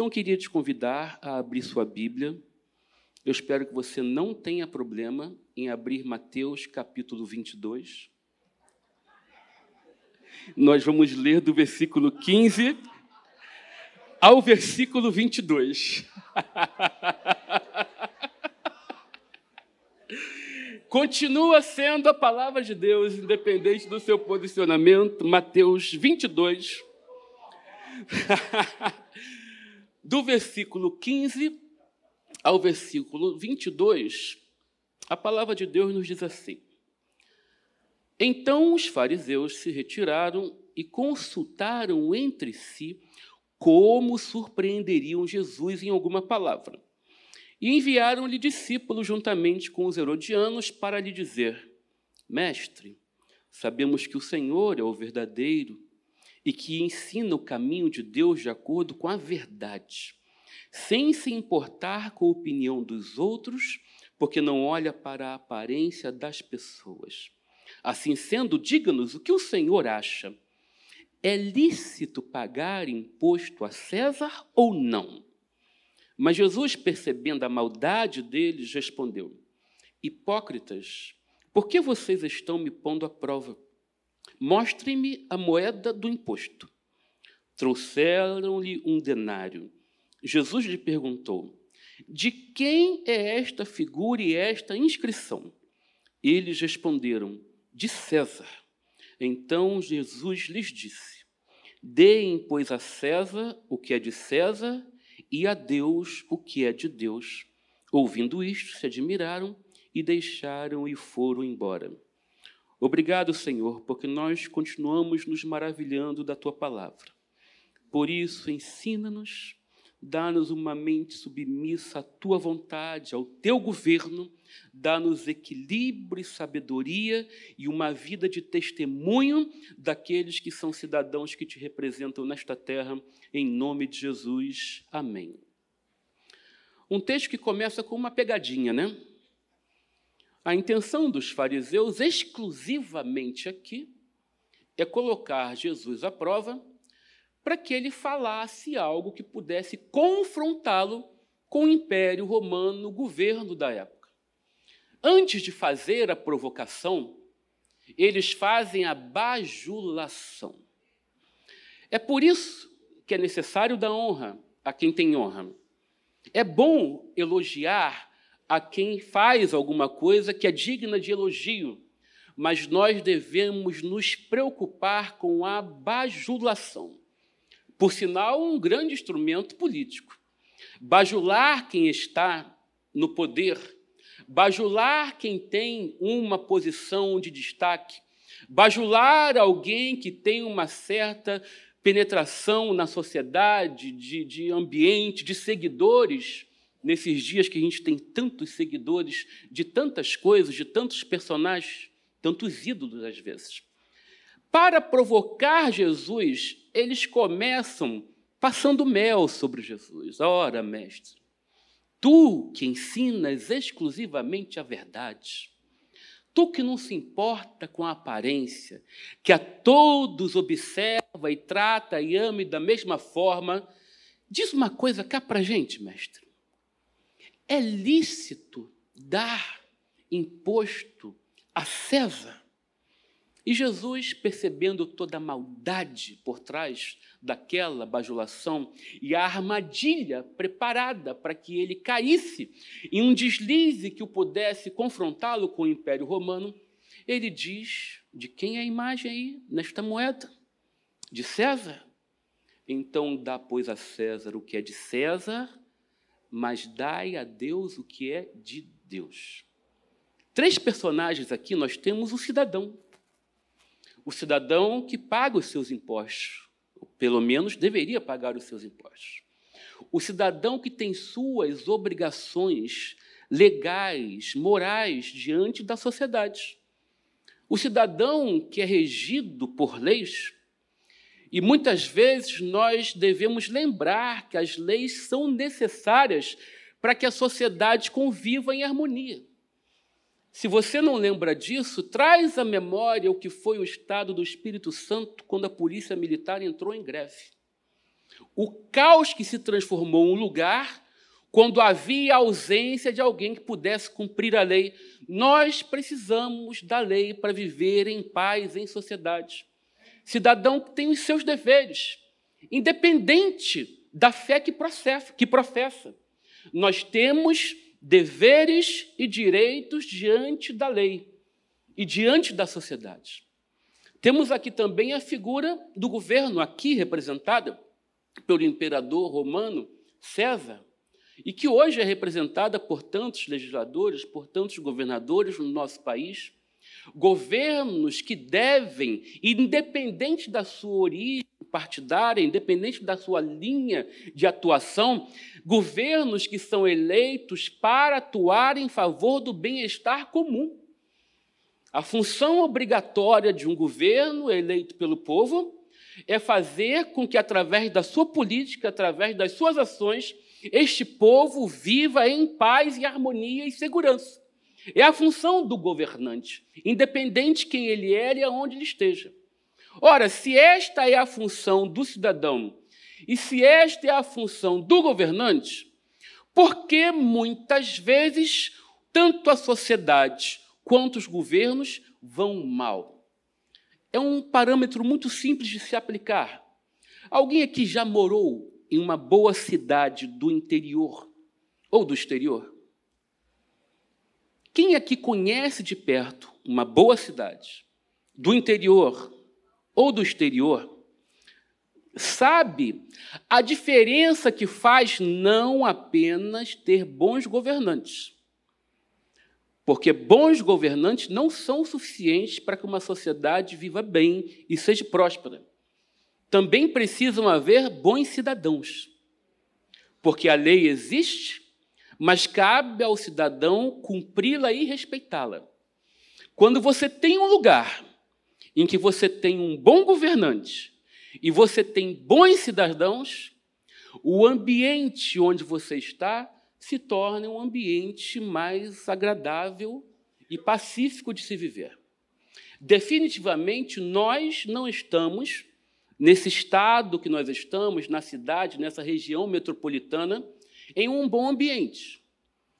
Então, eu queria te convidar a abrir sua Bíblia. Eu espero que você não tenha problema em abrir Mateus capítulo 22. Nós vamos ler do versículo 15 ao versículo 22. Continua sendo a palavra de Deus, independente do seu posicionamento. Mateus 22. do versículo 15 ao versículo 22, a palavra de Deus nos diz assim: Então os fariseus se retiraram e consultaram entre si como surpreenderiam Jesus em alguma palavra. E enviaram-lhe discípulos juntamente com os herodianos para lhe dizer: Mestre, sabemos que o Senhor é o verdadeiro e que ensina o caminho de Deus de acordo com a verdade, sem se importar com a opinião dos outros, porque não olha para a aparência das pessoas. Assim sendo, diga-nos o que o Senhor acha. É lícito pagar imposto a César ou não? Mas Jesus, percebendo a maldade deles, respondeu: Hipócritas, por que vocês estão me pondo à prova? Mostrem-me a moeda do imposto. Trouxeram-lhe um denário. Jesus lhe perguntou: De quem é esta figura e esta inscrição? Eles responderam: De César. Então Jesus lhes disse: Deem, pois, a César o que é de César e a Deus o que é de Deus. Ouvindo isto, se admiraram e deixaram e foram embora. Obrigado, Senhor, porque nós continuamos nos maravilhando da tua palavra. Por isso, ensina-nos, dá-nos uma mente submissa à tua vontade, ao teu governo, dá-nos equilíbrio e sabedoria e uma vida de testemunho daqueles que são cidadãos que te representam nesta terra, em nome de Jesus. Amém. Um texto que começa com uma pegadinha, né? A intenção dos fariseus, exclusivamente aqui, é colocar Jesus à prova para que ele falasse algo que pudesse confrontá-lo com o Império Romano, o governo da época. Antes de fazer a provocação, eles fazem a bajulação. É por isso que é necessário dar honra a quem tem honra. É bom elogiar a quem faz alguma coisa que é digna de elogio, mas nós devemos nos preocupar com a bajulação. Por sinal, um grande instrumento político. Bajular quem está no poder, bajular quem tem uma posição de destaque, bajular alguém que tem uma certa penetração na sociedade, de, de ambiente, de seguidores nesses dias que a gente tem tantos seguidores de tantas coisas, de tantos personagens, tantos ídolos às vezes. Para provocar Jesus, eles começam passando mel sobre Jesus. Ora, mestre, tu que ensinas exclusivamente a verdade, tu que não se importa com a aparência, que a todos observa e trata e ama da mesma forma, diz uma coisa cá para gente, mestre é lícito dar imposto a César? E Jesus, percebendo toda a maldade por trás daquela bajulação e a armadilha preparada para que ele caísse em um deslize que o pudesse confrontá-lo com o Império Romano, ele diz: de quem é a imagem aí nesta moeda? De César? Então dá, pois, a César o que é de César mas dai a Deus o que é de Deus. Três personagens aqui nós temos o cidadão. O cidadão que paga os seus impostos, ou pelo menos deveria pagar os seus impostos. O cidadão que tem suas obrigações legais, morais diante da sociedade. O cidadão que é regido por leis, e muitas vezes nós devemos lembrar que as leis são necessárias para que a sociedade conviva em harmonia. Se você não lembra disso, traz à memória o que foi o estado do Espírito Santo quando a polícia militar entrou em greve. O caos que se transformou um lugar quando havia ausência de alguém que pudesse cumprir a lei. Nós precisamos da lei para viver em paz em sociedade. Cidadão tem os seus deveres, independente da fé que professa. Que professa. Nós temos deveres e direitos diante da lei e diante da sociedade. Temos aqui também a figura do governo, aqui representada pelo imperador romano César, e que hoje é representada por tantos legisladores, por tantos governadores no nosso país, governos que devem, independente da sua origem partidária, independente da sua linha de atuação, governos que são eleitos para atuar em favor do bem-estar comum. A função obrigatória de um governo eleito pelo povo é fazer com que, através da sua política, através das suas ações, este povo viva em paz e harmonia e segurança. É a função do governante, independente quem ele é e aonde ele esteja. Ora, se esta é a função do cidadão e se esta é a função do governante, por que muitas vezes tanto a sociedade quanto os governos vão mal? É um parâmetro muito simples de se aplicar. Alguém aqui já morou em uma boa cidade do interior ou do exterior? Quem aqui conhece de perto uma boa cidade do interior ou do exterior, sabe a diferença que faz não apenas ter bons governantes. Porque bons governantes não são suficientes para que uma sociedade viva bem e seja próspera. Também precisam haver bons cidadãos. Porque a lei existe, mas cabe ao cidadão cumpri-la e respeitá-la. Quando você tem um lugar em que você tem um bom governante e você tem bons cidadãos, o ambiente onde você está se torna um ambiente mais agradável e pacífico de se viver. Definitivamente, nós não estamos nesse estado que nós estamos, na cidade, nessa região metropolitana, em um bom ambiente.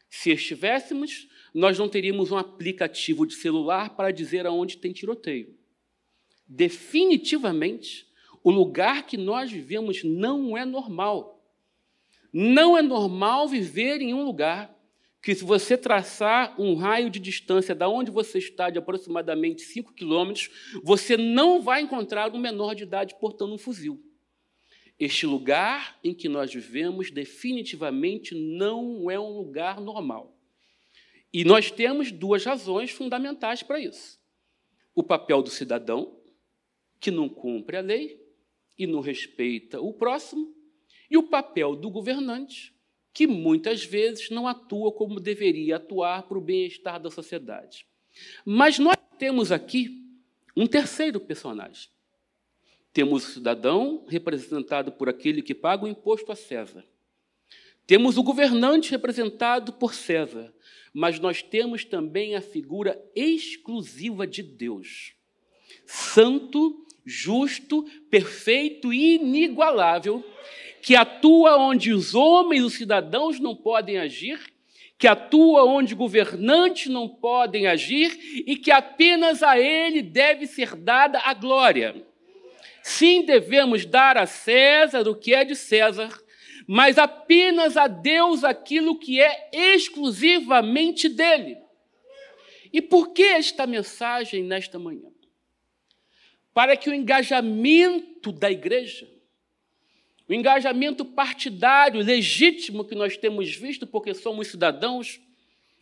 Se estivéssemos, nós não teríamos um aplicativo de celular para dizer aonde tem tiroteio definitivamente, o lugar que nós vivemos não é normal. Não é normal viver em um lugar que, se você traçar um raio de distância da onde você está, de aproximadamente 5 quilômetros, você não vai encontrar um menor de idade portando um fuzil. Este lugar em que nós vivemos definitivamente não é um lugar normal. E nós temos duas razões fundamentais para isso: o papel do cidadão, que não cumpre a lei e não respeita o próximo, e o papel do governante, que muitas vezes não atua como deveria atuar para o bem-estar da sociedade. Mas nós temos aqui um terceiro personagem. Temos o cidadão, representado por aquele que paga o imposto a César. Temos o governante, representado por César. Mas nós temos também a figura exclusiva de Deus, santo justo, perfeito e inigualável, que atua onde os homens, os cidadãos não podem agir, que atua onde governantes não podem agir e que apenas a ele deve ser dada a glória. Sim, devemos dar a César o que é de César, mas apenas a Deus aquilo que é exclusivamente dele. E por que esta mensagem nesta manhã? para que o engajamento da igreja, o engajamento partidário legítimo que nós temos visto, porque somos cidadãos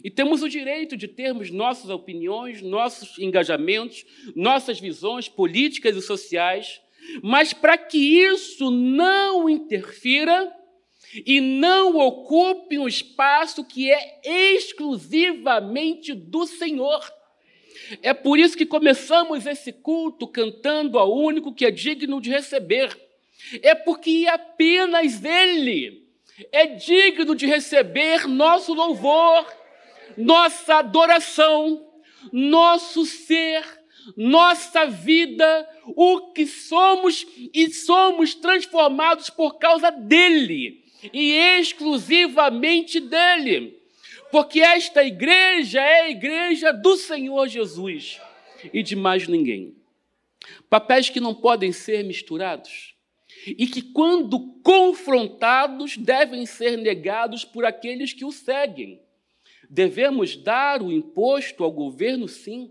e temos o direito de termos nossas opiniões, nossos engajamentos, nossas visões políticas e sociais, mas para que isso não interfira e não ocupe um espaço que é exclusivamente do Senhor. É por isso que começamos esse culto cantando ao único que é digno de receber. É porque apenas Ele é digno de receber nosso louvor, nossa adoração, nosso ser, nossa vida, o que somos e somos transformados por causa dele e exclusivamente dele. Porque esta igreja é a igreja do Senhor Jesus e de mais ninguém. Papéis que não podem ser misturados e que, quando confrontados, devem ser negados por aqueles que o seguem. Devemos dar o imposto ao governo, sim,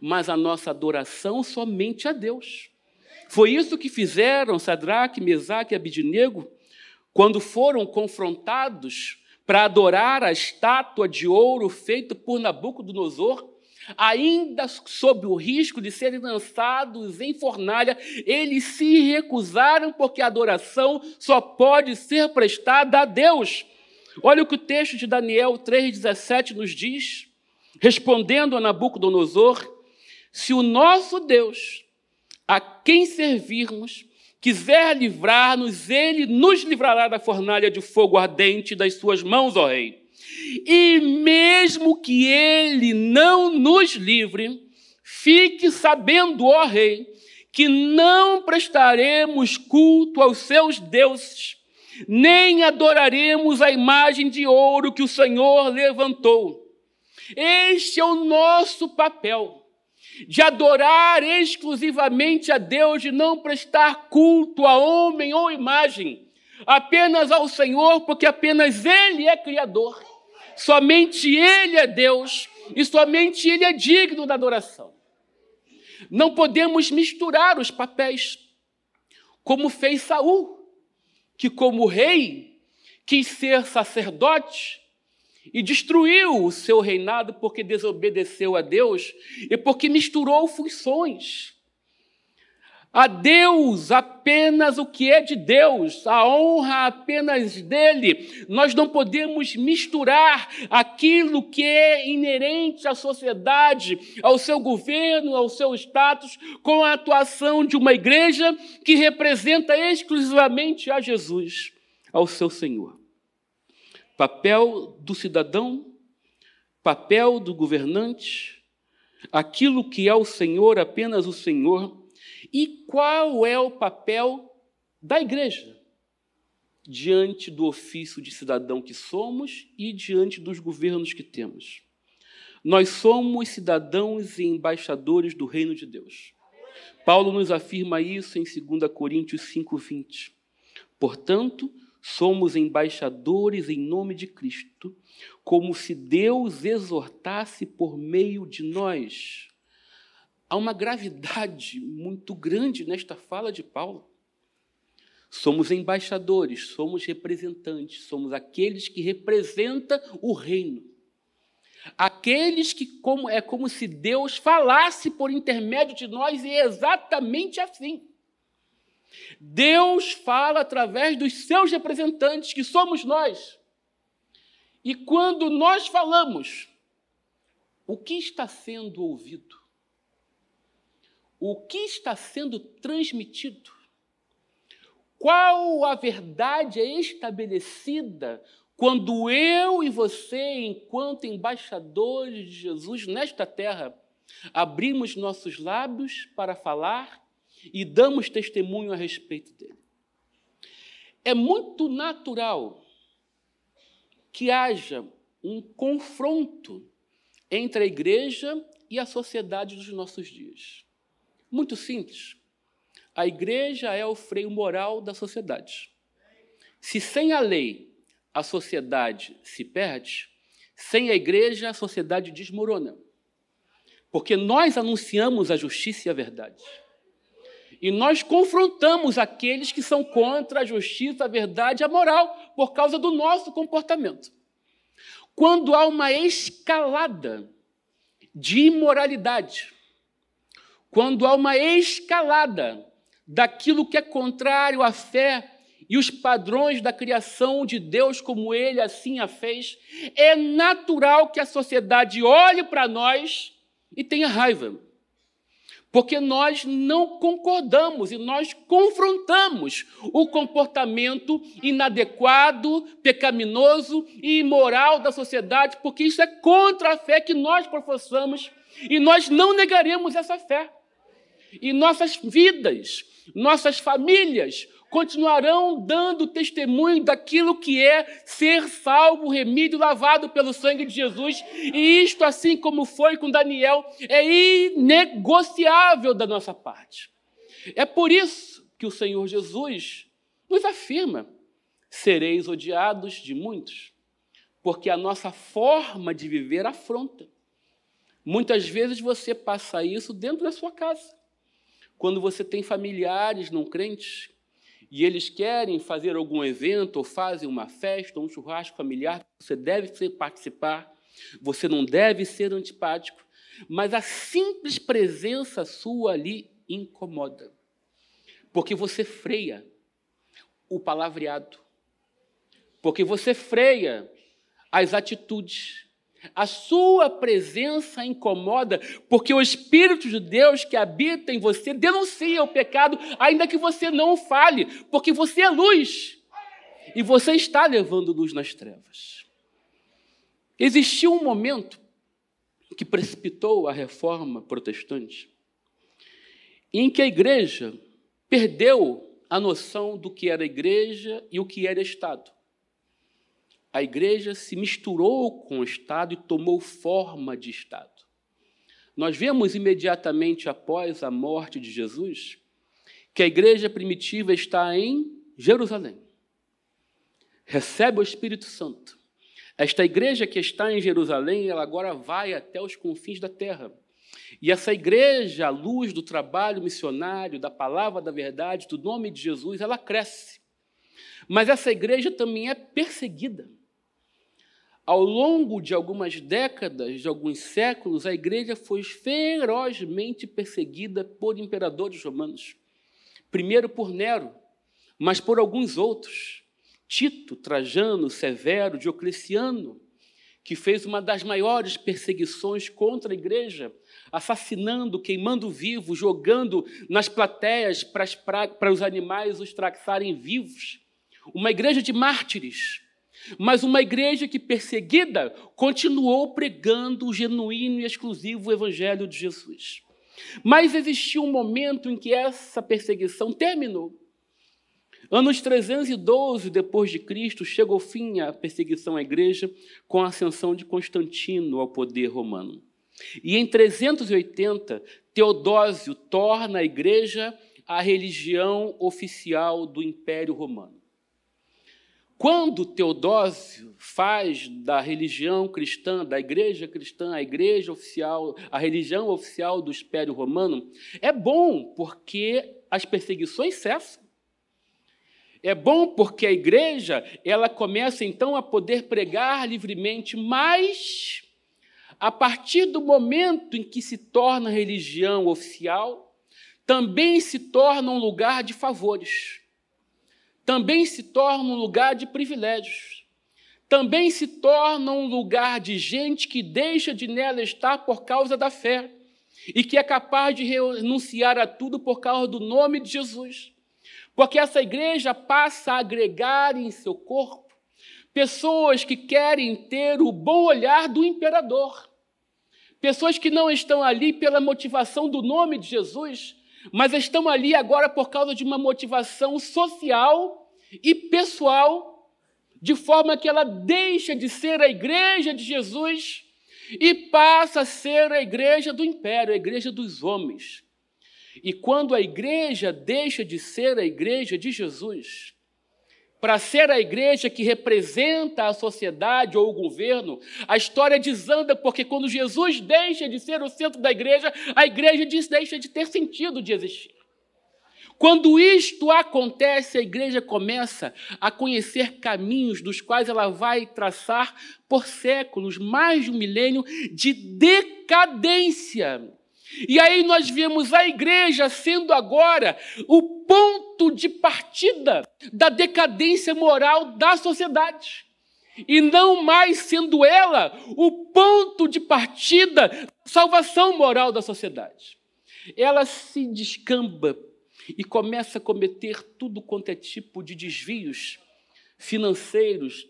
mas a nossa adoração somente a Deus. Foi isso que fizeram Sadraque, Mesaque e Abidinego quando foram confrontados para adorar a estátua de ouro feita por Nabucodonosor ainda sob o risco de serem lançados em fornalha, eles se recusaram porque a adoração só pode ser prestada a Deus. Olha o que o texto de Daniel 3,17 nos diz, respondendo a Nabucodonosor: se o nosso Deus, a quem servirmos, quiser livrar-nos, ele nos livrará da fornalha de fogo ardente das suas mãos, ó Rei. E mesmo que ele não nos livre, fique sabendo, ó Rei, que não prestaremos culto aos seus deuses, nem adoraremos a imagem de ouro que o Senhor levantou. Este é o nosso papel, de adorar exclusivamente a Deus, de não prestar culto a homem ou imagem, apenas ao Senhor, porque apenas Ele é Criador. Somente Ele é Deus e somente Ele é digno da adoração. Não podemos misturar os papéis, como fez Saul, que como rei quis ser sacerdote e destruiu o seu reinado porque desobedeceu a Deus e porque misturou funções a Deus apenas o que é de Deus, a honra apenas dele. Nós não podemos misturar aquilo que é inerente à sociedade, ao seu governo, ao seu status, com a atuação de uma igreja que representa exclusivamente a Jesus, ao seu Senhor. Papel do cidadão, papel do governante, aquilo que é o Senhor, apenas o Senhor e qual é o papel da igreja diante do ofício de cidadão que somos e diante dos governos que temos? Nós somos cidadãos e embaixadores do reino de Deus. Paulo nos afirma isso em 2 Coríntios 5:20. Portanto, somos embaixadores em nome de Cristo, como se Deus exortasse por meio de nós. Há uma gravidade muito grande nesta fala de Paulo. Somos embaixadores, somos representantes, somos aqueles que representam o reino. Aqueles que como, é como se Deus falasse por intermédio de nós, e é exatamente assim. Deus fala através dos seus representantes, que somos nós. E quando nós falamos, o que está sendo ouvido? o que está sendo transmitido, qual a verdade é estabelecida quando eu e você, enquanto embaixadores de Jesus nesta terra, abrimos nossos lábios para falar e damos testemunho a respeito dele. É muito natural que haja um confronto entre a igreja e a sociedade dos nossos dias. Muito simples. A igreja é o freio moral da sociedade. Se sem a lei a sociedade se perde, sem a igreja a sociedade desmorona. Porque nós anunciamos a justiça e a verdade. E nós confrontamos aqueles que são contra a justiça, a verdade e a moral por causa do nosso comportamento. Quando há uma escalada de imoralidade, quando há uma escalada daquilo que é contrário à fé e os padrões da criação de Deus, como ele assim a fez, é natural que a sociedade olhe para nós e tenha raiva. Porque nós não concordamos e nós confrontamos o comportamento inadequado, pecaminoso e imoral da sociedade, porque isso é contra a fé que nós professamos E nós não negaremos essa fé. E nossas vidas, nossas famílias continuarão dando testemunho daquilo que é ser salvo, remido, lavado pelo sangue de Jesus. E isto, assim como foi com Daniel, é inegociável da nossa parte. É por isso que o Senhor Jesus nos afirma: sereis odiados de muitos, porque a nossa forma de viver afronta. Muitas vezes você passa isso dentro da sua casa. Quando você tem familiares não crentes e eles querem fazer algum evento, ou fazem uma festa, ou um churrasco familiar, você deve participar, você não deve ser antipático, mas a simples presença sua ali incomoda, porque você freia o palavreado, porque você freia as atitudes, a sua presença incomoda, porque o Espírito de Deus que habita em você denuncia o pecado, ainda que você não fale, porque você é luz e você está levando luz nas trevas. Existiu um momento que precipitou a reforma protestante, em que a igreja perdeu a noção do que era igreja e o que era Estado a igreja se misturou com o Estado e tomou forma de Estado. Nós vemos imediatamente após a morte de Jesus que a igreja primitiva está em Jerusalém. Recebe o Espírito Santo. Esta igreja que está em Jerusalém, ela agora vai até os confins da terra. E essa igreja, à luz do trabalho missionário, da palavra da verdade, do nome de Jesus, ela cresce. Mas essa igreja também é perseguida. Ao longo de algumas décadas, de alguns séculos, a igreja foi ferozmente perseguida por imperadores romanos. Primeiro por Nero, mas por alguns outros. Tito, Trajano, Severo, Diocleciano, que fez uma das maiores perseguições contra a igreja, assassinando, queimando vivo, jogando nas plateias para, os animais os traçarem vivos. Uma igreja de mártires mas uma igreja que, perseguida, continuou pregando o genuíno e exclusivo Evangelho de Jesus. Mas existiu um momento em que essa perseguição terminou. Anos 312 depois de Cristo, chega ao fim a perseguição à igreja com a ascensão de Constantino ao poder romano. E em 380, Teodósio torna a igreja a religião oficial do Império Romano. Quando Teodósio faz da religião cristã, da igreja cristã, a igreja oficial, a religião oficial do Império Romano, é bom porque as perseguições cessam. É bom porque a igreja, ela começa então a poder pregar livremente, mas a partir do momento em que se torna religião oficial, também se torna um lugar de favores também se torna um lugar de privilégios. Também se torna um lugar de gente que deixa de nela estar por causa da fé e que é capaz de renunciar a tudo por causa do nome de Jesus. Porque essa igreja passa a agregar em seu corpo pessoas que querem ter o bom olhar do imperador. Pessoas que não estão ali pela motivação do nome de Jesus, mas estão ali agora por causa de uma motivação social e pessoal, de forma que ela deixa de ser a igreja de Jesus e passa a ser a igreja do império, a igreja dos homens. E quando a igreja deixa de ser a igreja de Jesus, para ser a igreja que representa a sociedade ou o governo, a história desanda, porque quando Jesus deixa de ser o centro da igreja, a igreja deixa de ter sentido de existir. Quando isto acontece, a igreja começa a conhecer caminhos dos quais ela vai traçar por séculos, mais de um milênio de decadência. E aí nós vemos a igreja sendo agora o ponto de partida da decadência moral da sociedade. E não mais sendo ela o ponto de partida da salvação moral da sociedade. Ela se descamba e começa a cometer tudo quanto é tipo de desvios financeiros,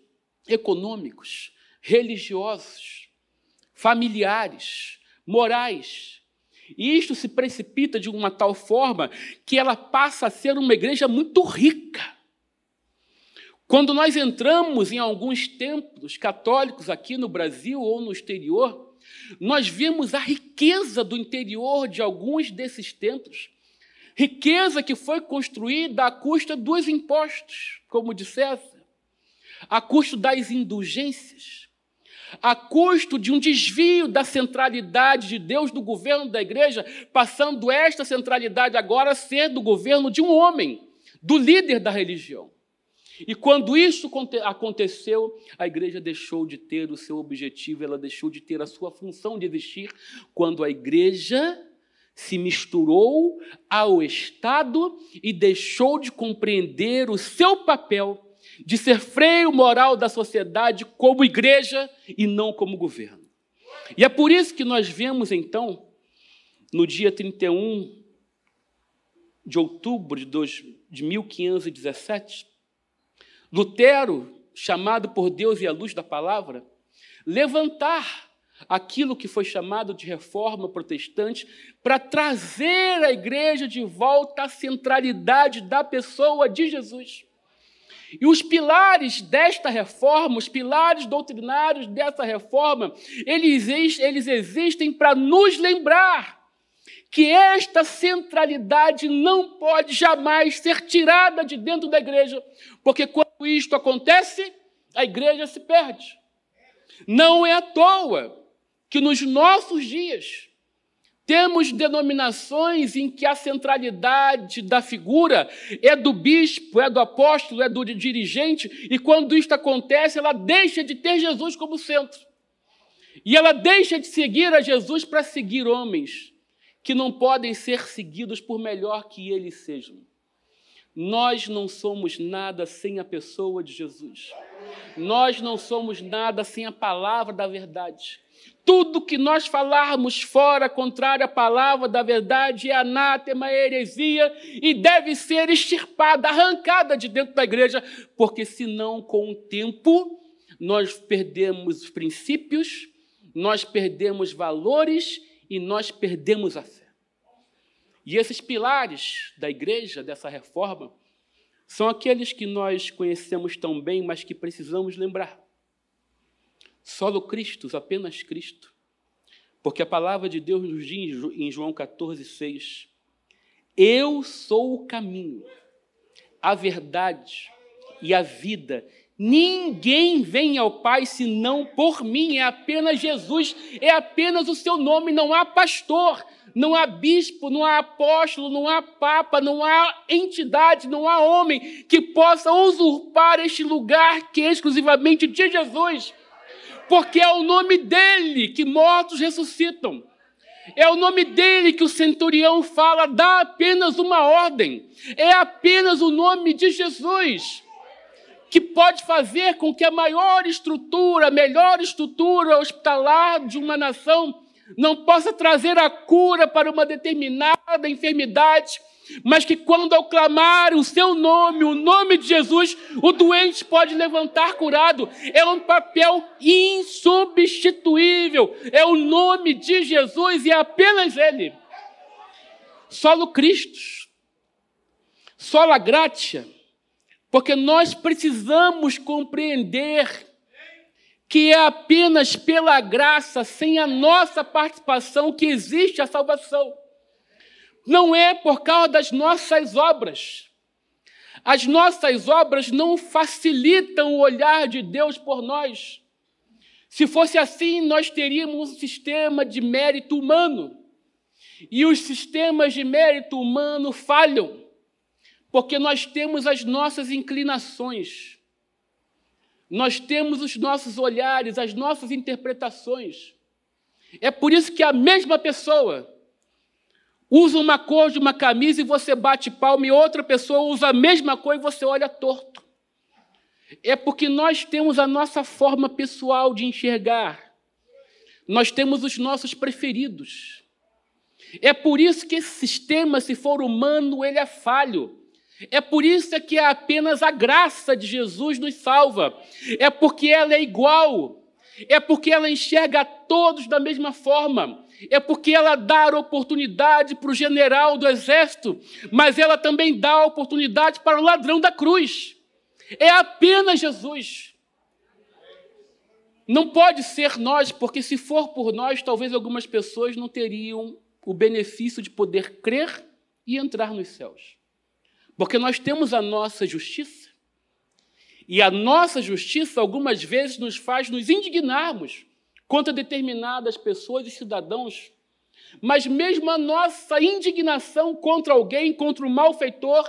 econômicos, religiosos, familiares, morais. E isto se precipita de uma tal forma que ela passa a ser uma igreja muito rica. Quando nós entramos em alguns templos católicos aqui no Brasil ou no exterior, nós vemos a riqueza do interior de alguns desses templos. Riqueza que foi construída à custa dos impostos, como de César, a custo das indulgências, a custo de um desvio da centralidade de Deus do governo da igreja, passando esta centralidade agora a ser do governo de um homem, do líder da religião. E quando isso aconteceu, a igreja deixou de ter o seu objetivo, ela deixou de ter a sua função de existir, quando a igreja se misturou ao Estado e deixou de compreender o seu papel de ser freio moral da sociedade como igreja e não como governo. E é por isso que nós vemos, então, no dia 31 de outubro de 1517, Lutero, chamado por Deus e à luz da palavra, levantar aquilo que foi chamado de reforma protestante para trazer a igreja de volta à centralidade da pessoa de Jesus. E os pilares desta reforma, os pilares doutrinários dessa reforma, eles, eles existem para nos lembrar que esta centralidade não pode jamais ser tirada de dentro da igreja, porque quando isto acontece, a igreja se perde. Não é à toa que nos nossos dias temos denominações em que a centralidade da figura é do bispo, é do apóstolo, é do dirigente, e quando isto acontece, ela deixa de ter Jesus como centro. E ela deixa de seguir a Jesus para seguir homens que não podem ser seguidos por melhor que eles sejam. Nós não somos nada sem a pessoa de Jesus. Nós não somos nada sem a palavra da verdade. Tudo que nós falarmos fora, contrário à palavra da verdade, é anátema, é heresia e deve ser extirpada, arrancada de dentro da igreja, porque senão, com o tempo, nós perdemos princípios, nós perdemos valores e nós perdemos a fé. E esses pilares da igreja, dessa reforma, são aqueles que nós conhecemos tão bem, mas que precisamos lembrar. Solo Cristo, apenas Cristo. Porque a palavra de Deus nos diz em João 14, 6: Eu sou o caminho, a verdade e a vida. Ninguém vem ao Pai senão por mim, é apenas Jesus, é apenas o seu nome, não há pastor, não há bispo, não há apóstolo, não há papa, não há entidade, não há homem que possa usurpar este lugar que é exclusivamente de Jesus, porque é o nome dele que mortos ressuscitam. É o nome dele que o centurião fala, dá apenas uma ordem. É apenas o nome de Jesus que pode fazer com que a maior estrutura, a melhor estrutura hospitalar de uma nação não possa trazer a cura para uma determinada enfermidade, mas que quando ao clamar o seu nome, o nome de Jesus, o doente pode levantar curado. É um papel insubstituível. É o nome de Jesus e é apenas Ele. Solo Cristo. Sola gratia porque nós precisamos compreender que é apenas pela graça, sem a nossa participação, que existe a salvação. Não é por causa das nossas obras. As nossas obras não facilitam o olhar de Deus por nós. Se fosse assim, nós teríamos um sistema de mérito humano. E os sistemas de mérito humano falham porque nós temos as nossas inclinações, nós temos os nossos olhares, as nossas interpretações. É por isso que a mesma pessoa usa uma cor de uma camisa e você bate palma, e outra pessoa usa a mesma cor e você olha torto. É porque nós temos a nossa forma pessoal de enxergar, nós temos os nossos preferidos. É por isso que esse sistema, se for humano, ele é falho. É por isso que é apenas a graça de Jesus nos salva. É porque ela é igual. é porque ela enxerga a todos da mesma forma, é porque ela dá oportunidade para o general do exército, mas ela também dá oportunidade para o ladrão da cruz. É apenas Jesus. Não pode ser nós, porque se for por nós, talvez algumas pessoas não teriam o benefício de poder crer e entrar nos céus. Porque nós temos a nossa justiça, e a nossa justiça algumas vezes nos faz nos indignarmos contra determinadas pessoas e cidadãos. Mas mesmo a nossa indignação contra alguém, contra o malfeitor,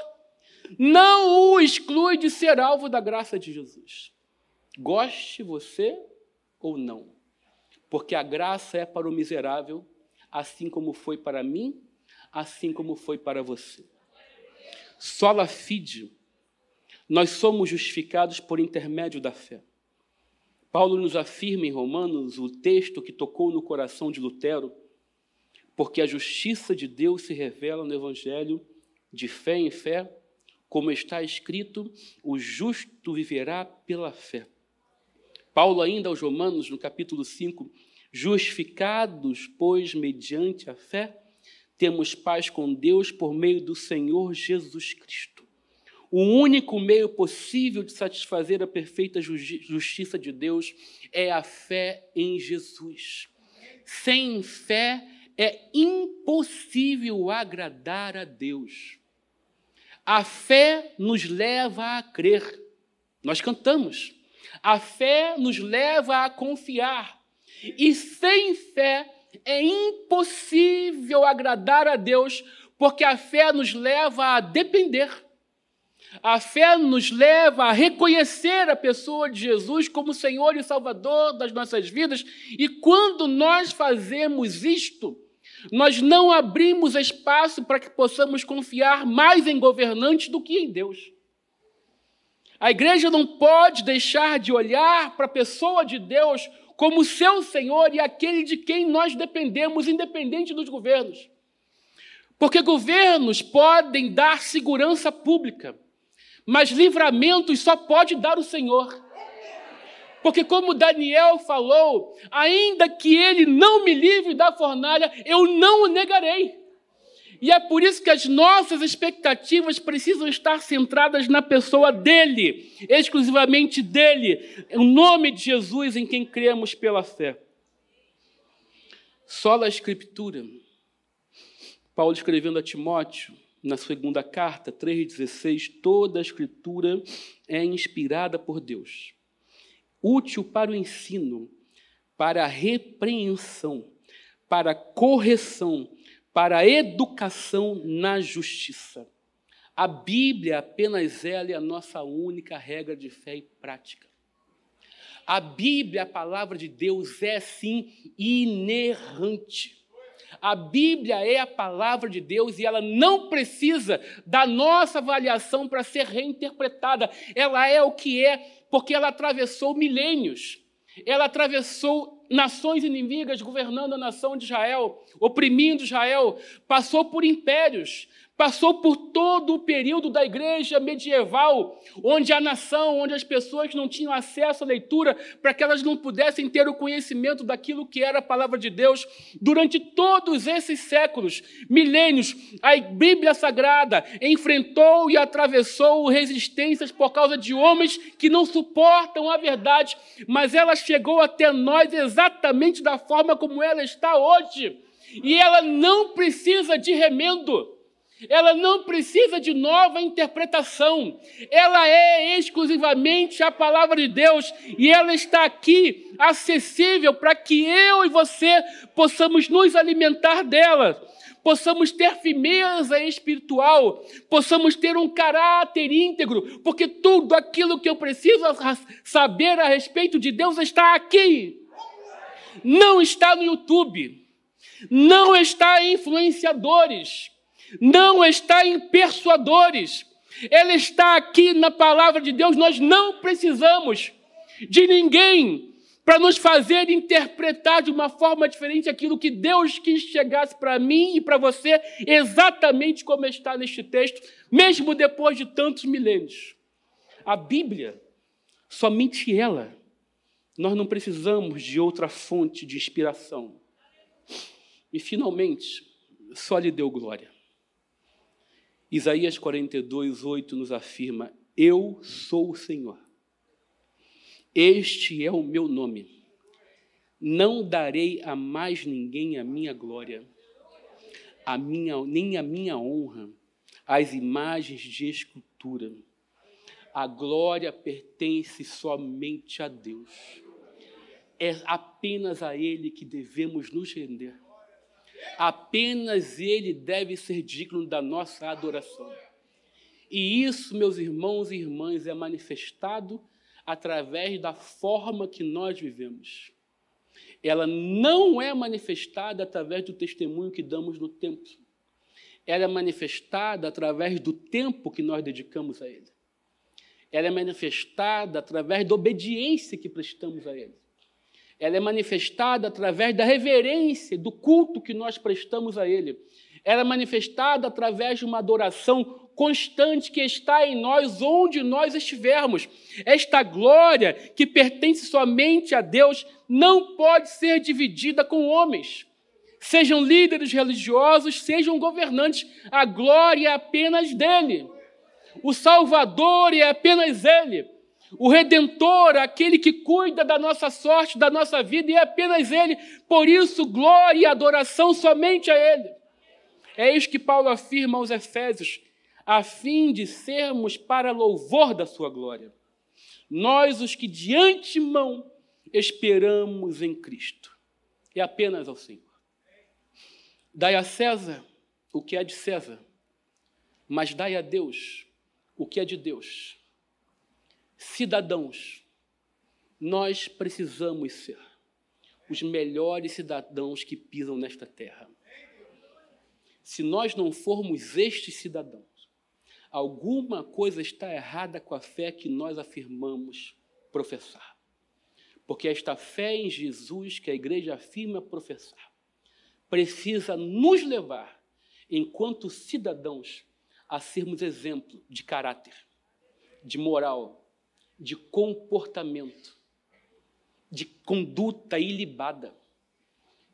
não o exclui de ser alvo da graça de Jesus. Goste você ou não. Porque a graça é para o miserável, assim como foi para mim, assim como foi para você. Sola fide, nós somos justificados por intermédio da fé. Paulo nos afirma em Romanos o texto que tocou no coração de Lutero, porque a justiça de Deus se revela no Evangelho de fé em fé, como está escrito: o justo viverá pela fé. Paulo, ainda aos Romanos, no capítulo 5, justificados, pois, mediante a fé, temos paz com Deus por meio do Senhor Jesus Cristo. O único meio possível de satisfazer a perfeita justiça de Deus é a fé em Jesus. Sem fé é impossível agradar a Deus. A fé nos leva a crer. Nós cantamos. A fé nos leva a confiar. E sem fé é impossível agradar a Deus, porque a fé nos leva a depender. A fé nos leva a reconhecer a pessoa de Jesus como Senhor e Salvador das nossas vidas, e quando nós fazemos isto, nós não abrimos espaço para que possamos confiar mais em governantes do que em Deus. A igreja não pode deixar de olhar para a pessoa de Deus como seu Senhor e aquele de quem nós dependemos, independente dos governos. Porque governos podem dar segurança pública, mas livramentos só pode dar o Senhor. Porque, como Daniel falou, ainda que ele não me livre da fornalha, eu não o negarei. E é por isso que as nossas expectativas precisam estar centradas na pessoa dele, exclusivamente dele, o nome de Jesus em quem cremos pela fé. Só a Escritura. Paulo escrevendo a Timóteo, na segunda carta, 3,16, toda a Escritura é inspirada por Deus, útil para o ensino, para a repreensão, para a correção, para a educação na justiça. A Bíblia, apenas ela, é a nossa única regra de fé e prática. A Bíblia, a palavra de Deus, é sim inerrante. A Bíblia é a palavra de Deus e ela não precisa da nossa avaliação para ser reinterpretada. Ela é o que é, porque ela atravessou milênios. Ela atravessou nações inimigas governando a nação de Israel, oprimindo Israel, passou por impérios, passou por todo o período da igreja medieval, onde a nação, onde as pessoas não tinham acesso à leitura, para que elas não pudessem ter o conhecimento daquilo que era a palavra de Deus. Durante todos esses séculos, milênios, a Bíblia Sagrada enfrentou e atravessou resistências por causa de homens que não suportam a verdade, mas ela chegou até nós exatamente da forma como ela está hoje. E ela não precisa de remendo ela não precisa de nova interpretação, ela é exclusivamente a palavra de Deus e ela está aqui acessível para que eu e você possamos nos alimentar dela, possamos ter firmeza espiritual, possamos ter um caráter íntegro, porque tudo aquilo que eu preciso saber a respeito de Deus está aqui, não está no YouTube, não está em influenciadores não está em persuadores, ela está aqui na palavra de Deus. Nós não precisamos de ninguém para nos fazer interpretar de uma forma diferente aquilo que Deus quis chegasse para mim e para você, exatamente como está neste texto, mesmo depois de tantos milênios. A Bíblia, somente ela, Nós não precisamos de outra fonte de inspiração. E, finalmente, só lhe deu glória. Isaías 42, 8 nos afirma: Eu sou o Senhor. Este é o meu nome. Não darei a mais ninguém a minha glória, a minha, nem a minha honra, as imagens de escultura. A glória pertence somente a Deus. É apenas a Ele que devemos nos render. Apenas Ele deve ser digno da nossa adoração. E isso, meus irmãos e irmãs, é manifestado através da forma que nós vivemos. Ela não é manifestada através do testemunho que damos no templo. Ela é manifestada através do tempo que nós dedicamos a Ele. Ela é manifestada através da obediência que prestamos a Ele ela é manifestada através da reverência, do culto que nós prestamos a Ele. Ela é manifestada através de uma adoração constante que está em nós, onde nós estivermos. Esta glória, que pertence somente a Deus, não pode ser dividida com homens. Sejam líderes religiosos, sejam governantes, a glória é apenas dele. O Salvador é apenas Ele. O redentor, aquele que cuida da nossa sorte, da nossa vida, e é apenas Ele. Por isso, glória e adoração somente a Ele. É isso que Paulo afirma aos Efésios, a fim de sermos para louvor da Sua glória. Nós, os que de antemão esperamos em Cristo, é apenas ao Senhor. Dai a César o que é de César, mas dai a Deus o que é de Deus cidadãos, nós precisamos ser os melhores cidadãos que pisam nesta terra. Se nós não formos estes cidadãos, alguma coisa está errada com a fé que nós afirmamos professar. Porque esta fé em Jesus que a igreja afirma professar precisa nos levar, enquanto cidadãos, a sermos exemplo de caráter, de moral, de comportamento, de conduta ilibada,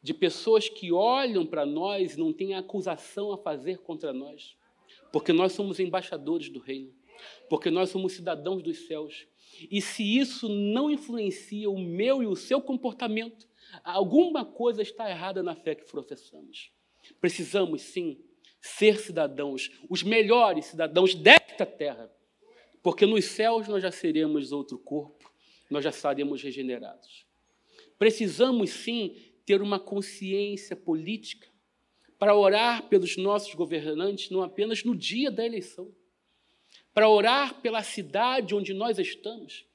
de pessoas que olham para nós e não têm acusação a fazer contra nós, porque nós somos embaixadores do reino, porque nós somos cidadãos dos céus. E se isso não influencia o meu e o seu comportamento, alguma coisa está errada na fé que professamos. Precisamos, sim, ser cidadãos, os melhores cidadãos desta terra, porque nos céus nós já seremos outro corpo, nós já estaremos regenerados. Precisamos sim ter uma consciência política para orar pelos nossos governantes, não apenas no dia da eleição, para orar pela cidade onde nós estamos,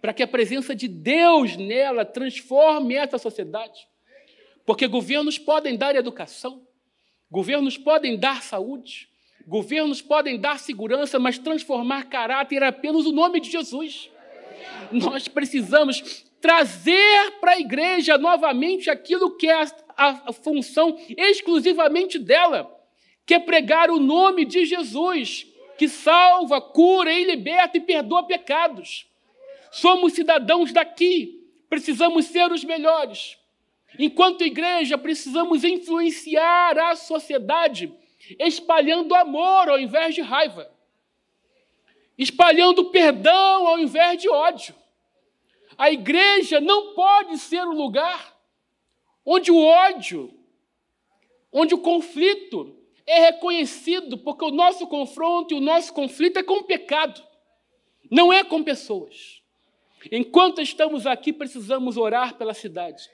para que a presença de Deus nela transforme essa sociedade. Porque governos podem dar educação, governos podem dar saúde, Governos podem dar segurança, mas transformar caráter é apenas o nome de Jesus. Nós precisamos trazer para a igreja novamente aquilo que é a, a função exclusivamente dela, que é pregar o nome de Jesus, que salva, cura e liberta e perdoa pecados. Somos cidadãos daqui, precisamos ser os melhores. Enquanto igreja, precisamos influenciar a sociedade espalhando amor ao invés de raiva, espalhando perdão ao invés de ódio. A igreja não pode ser um lugar onde o ódio, onde o conflito é reconhecido, porque o nosso confronto e o nosso conflito é com o pecado, não é com pessoas. Enquanto estamos aqui, precisamos orar pela cidade.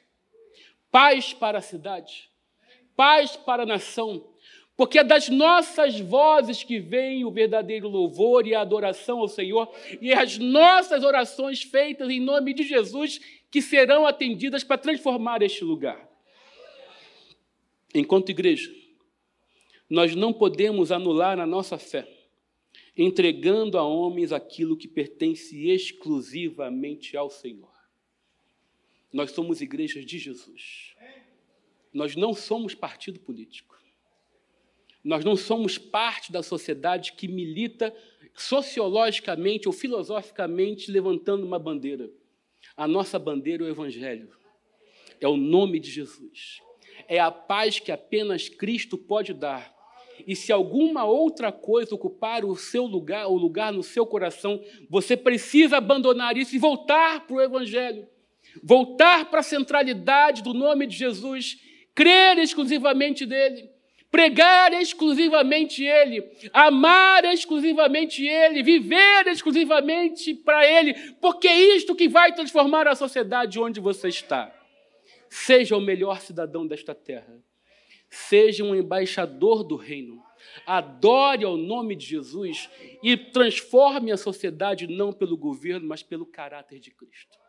Paz para a cidade, paz para a nação, porque é das nossas vozes que vem o verdadeiro louvor e a adoração ao Senhor, e é as nossas orações feitas em nome de Jesus que serão atendidas para transformar este lugar. Enquanto igreja, nós não podemos anular a nossa fé, entregando a homens aquilo que pertence exclusivamente ao Senhor. Nós somos igrejas de Jesus. Nós não somos partido político. Nós não somos parte da sociedade que milita sociologicamente ou filosoficamente levantando uma bandeira. A nossa bandeira é o Evangelho, é o nome de Jesus, é a paz que apenas Cristo pode dar. E se alguma outra coisa ocupar o seu lugar, o lugar no seu coração, você precisa abandonar isso e voltar para o Evangelho, voltar para a centralidade do nome de Jesus, crer exclusivamente nele pregar exclusivamente Ele, amar exclusivamente Ele, viver exclusivamente para Ele, porque é isto que vai transformar a sociedade onde você está. Seja o melhor cidadão desta terra, seja um embaixador do reino, adore ao nome de Jesus e transforme a sociedade não pelo governo, mas pelo caráter de Cristo.